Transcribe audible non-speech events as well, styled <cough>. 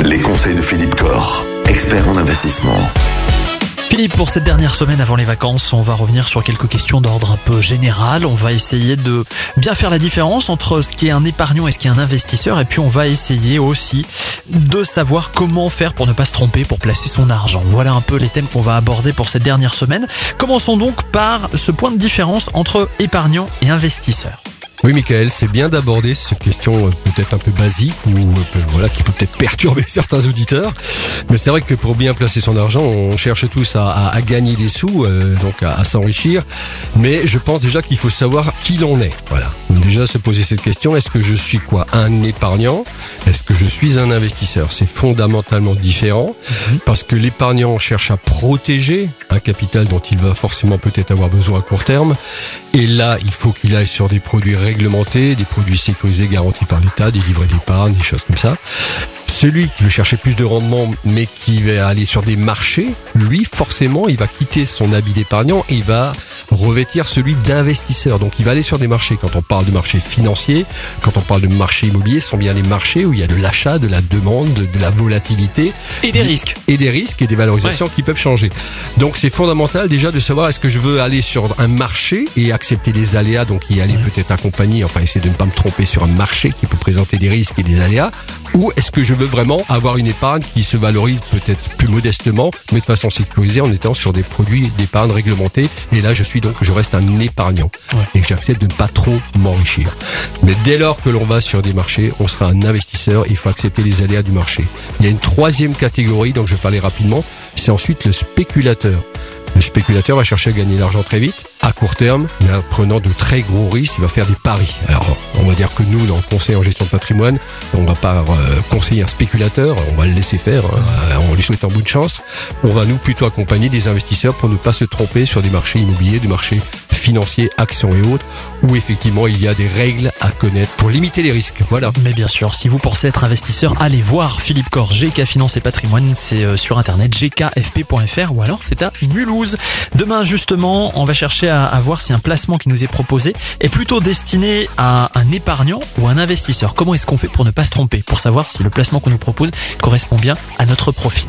Les conseils de Philippe Corr, expert en investissement. Philippe, pour cette dernière semaine avant les vacances, on va revenir sur quelques questions d'ordre un peu général. On va essayer de bien faire la différence entre ce qui est un épargnant et ce qui est un investisseur. Et puis on va essayer aussi de savoir comment faire pour ne pas se tromper pour placer son argent. Voilà un peu les thèmes qu'on va aborder pour cette dernière semaine. Commençons donc par ce point de différence entre épargnant et investisseur. Oui, Michael, c'est bien d'aborder cette question euh, peut-être un peu basique ou euh, voilà qui peut peut-être perturber <laughs> certains auditeurs. Mais c'est vrai que pour bien placer son argent, on cherche tous à, gagner des sous, euh, donc à, à s'enrichir. Mais je pense déjà qu'il faut savoir qui l'on est. Voilà. Déjà se poser cette question est-ce que je suis quoi Un épargnant? Est-ce que je suis un investisseur? C'est fondamentalement différent Mhm. parce que l'épargnant cherche à protéger un capital dont il va forcément peut-être avoir besoin à court terme. Et là, il faut qu'il aille sur des produits réglementés, des produits sécurisés garantis par l'État, des livrets d'épargne, des choses comme ça. Celui qui veut chercher plus de rendement, mais qui va aller sur des marchés, lui, forcément, il va quitter son habit d'épargnant et il va revêtir celui d'investisseur. Donc, il va aller sur des marchés. Quand on parle de marché financier, quand on parle de marché immobilier, ce sont bien des marchés où il y a de l'achat, de la demande, de, la volatilité Et des risques. et des risques et des valorisations qui peuvent changer. Donc c'est fondamental déjà de savoir est-ce que je veux aller sur un marché et accepter les aléas, donc y aller peut-être accompagné, enfin essayer de ne pas me tromper sur un marché qui peut présenter des risques et des aléas, ou est-ce que je veux vraiment avoir une épargne qui se valorise peut-être plus modestement, mais de façon sécurisée en étant sur des produits d'épargne réglementés? Et là je suis donc, je reste un épargnant Ouais. et j'accepte de ne pas trop m'enrichir. Mais dès lors que l'on va sur des marchés, on sera un investisseur, il faut accepter les aléas du marché. Il y a une troisième catégorie, donc je vais parler rapidement, c'est ensuite le spéculateur. Le spéculateur va chercher à gagner de l'argent très vite, à court terme, mais en prenant de très gros risques, il va faire des paris. Alors, on va dire que nous, dans le conseil en gestion de patrimoine, on va pas euh, conseiller un spéculateur, on va le laisser faire, hein, euh, on lui souhaite un bout de chance. On va nous plutôt accompagner des investisseurs pour ne pas se tromper sur des marchés immobiliers, des marchés financiers, actions et autres, où effectivement il y a des règles à connaître pour limiter les risques. Voilà. Mais bien sûr, si vous pensez être investisseur, allez voir Philippe Corr, GK Finance et Patrimoine, c'est euh, sur internet gkfp.fr ou alors c'est à Mulhouse. Demain justement, on va chercher à, à voir si un placement qui nous est proposé est plutôt destiné à un épargnant ou un investisseur. Comment est-ce qu'on fait pour ne pas se tromper, pour savoir si le placement qu'on nous propose correspond bien à notre profil?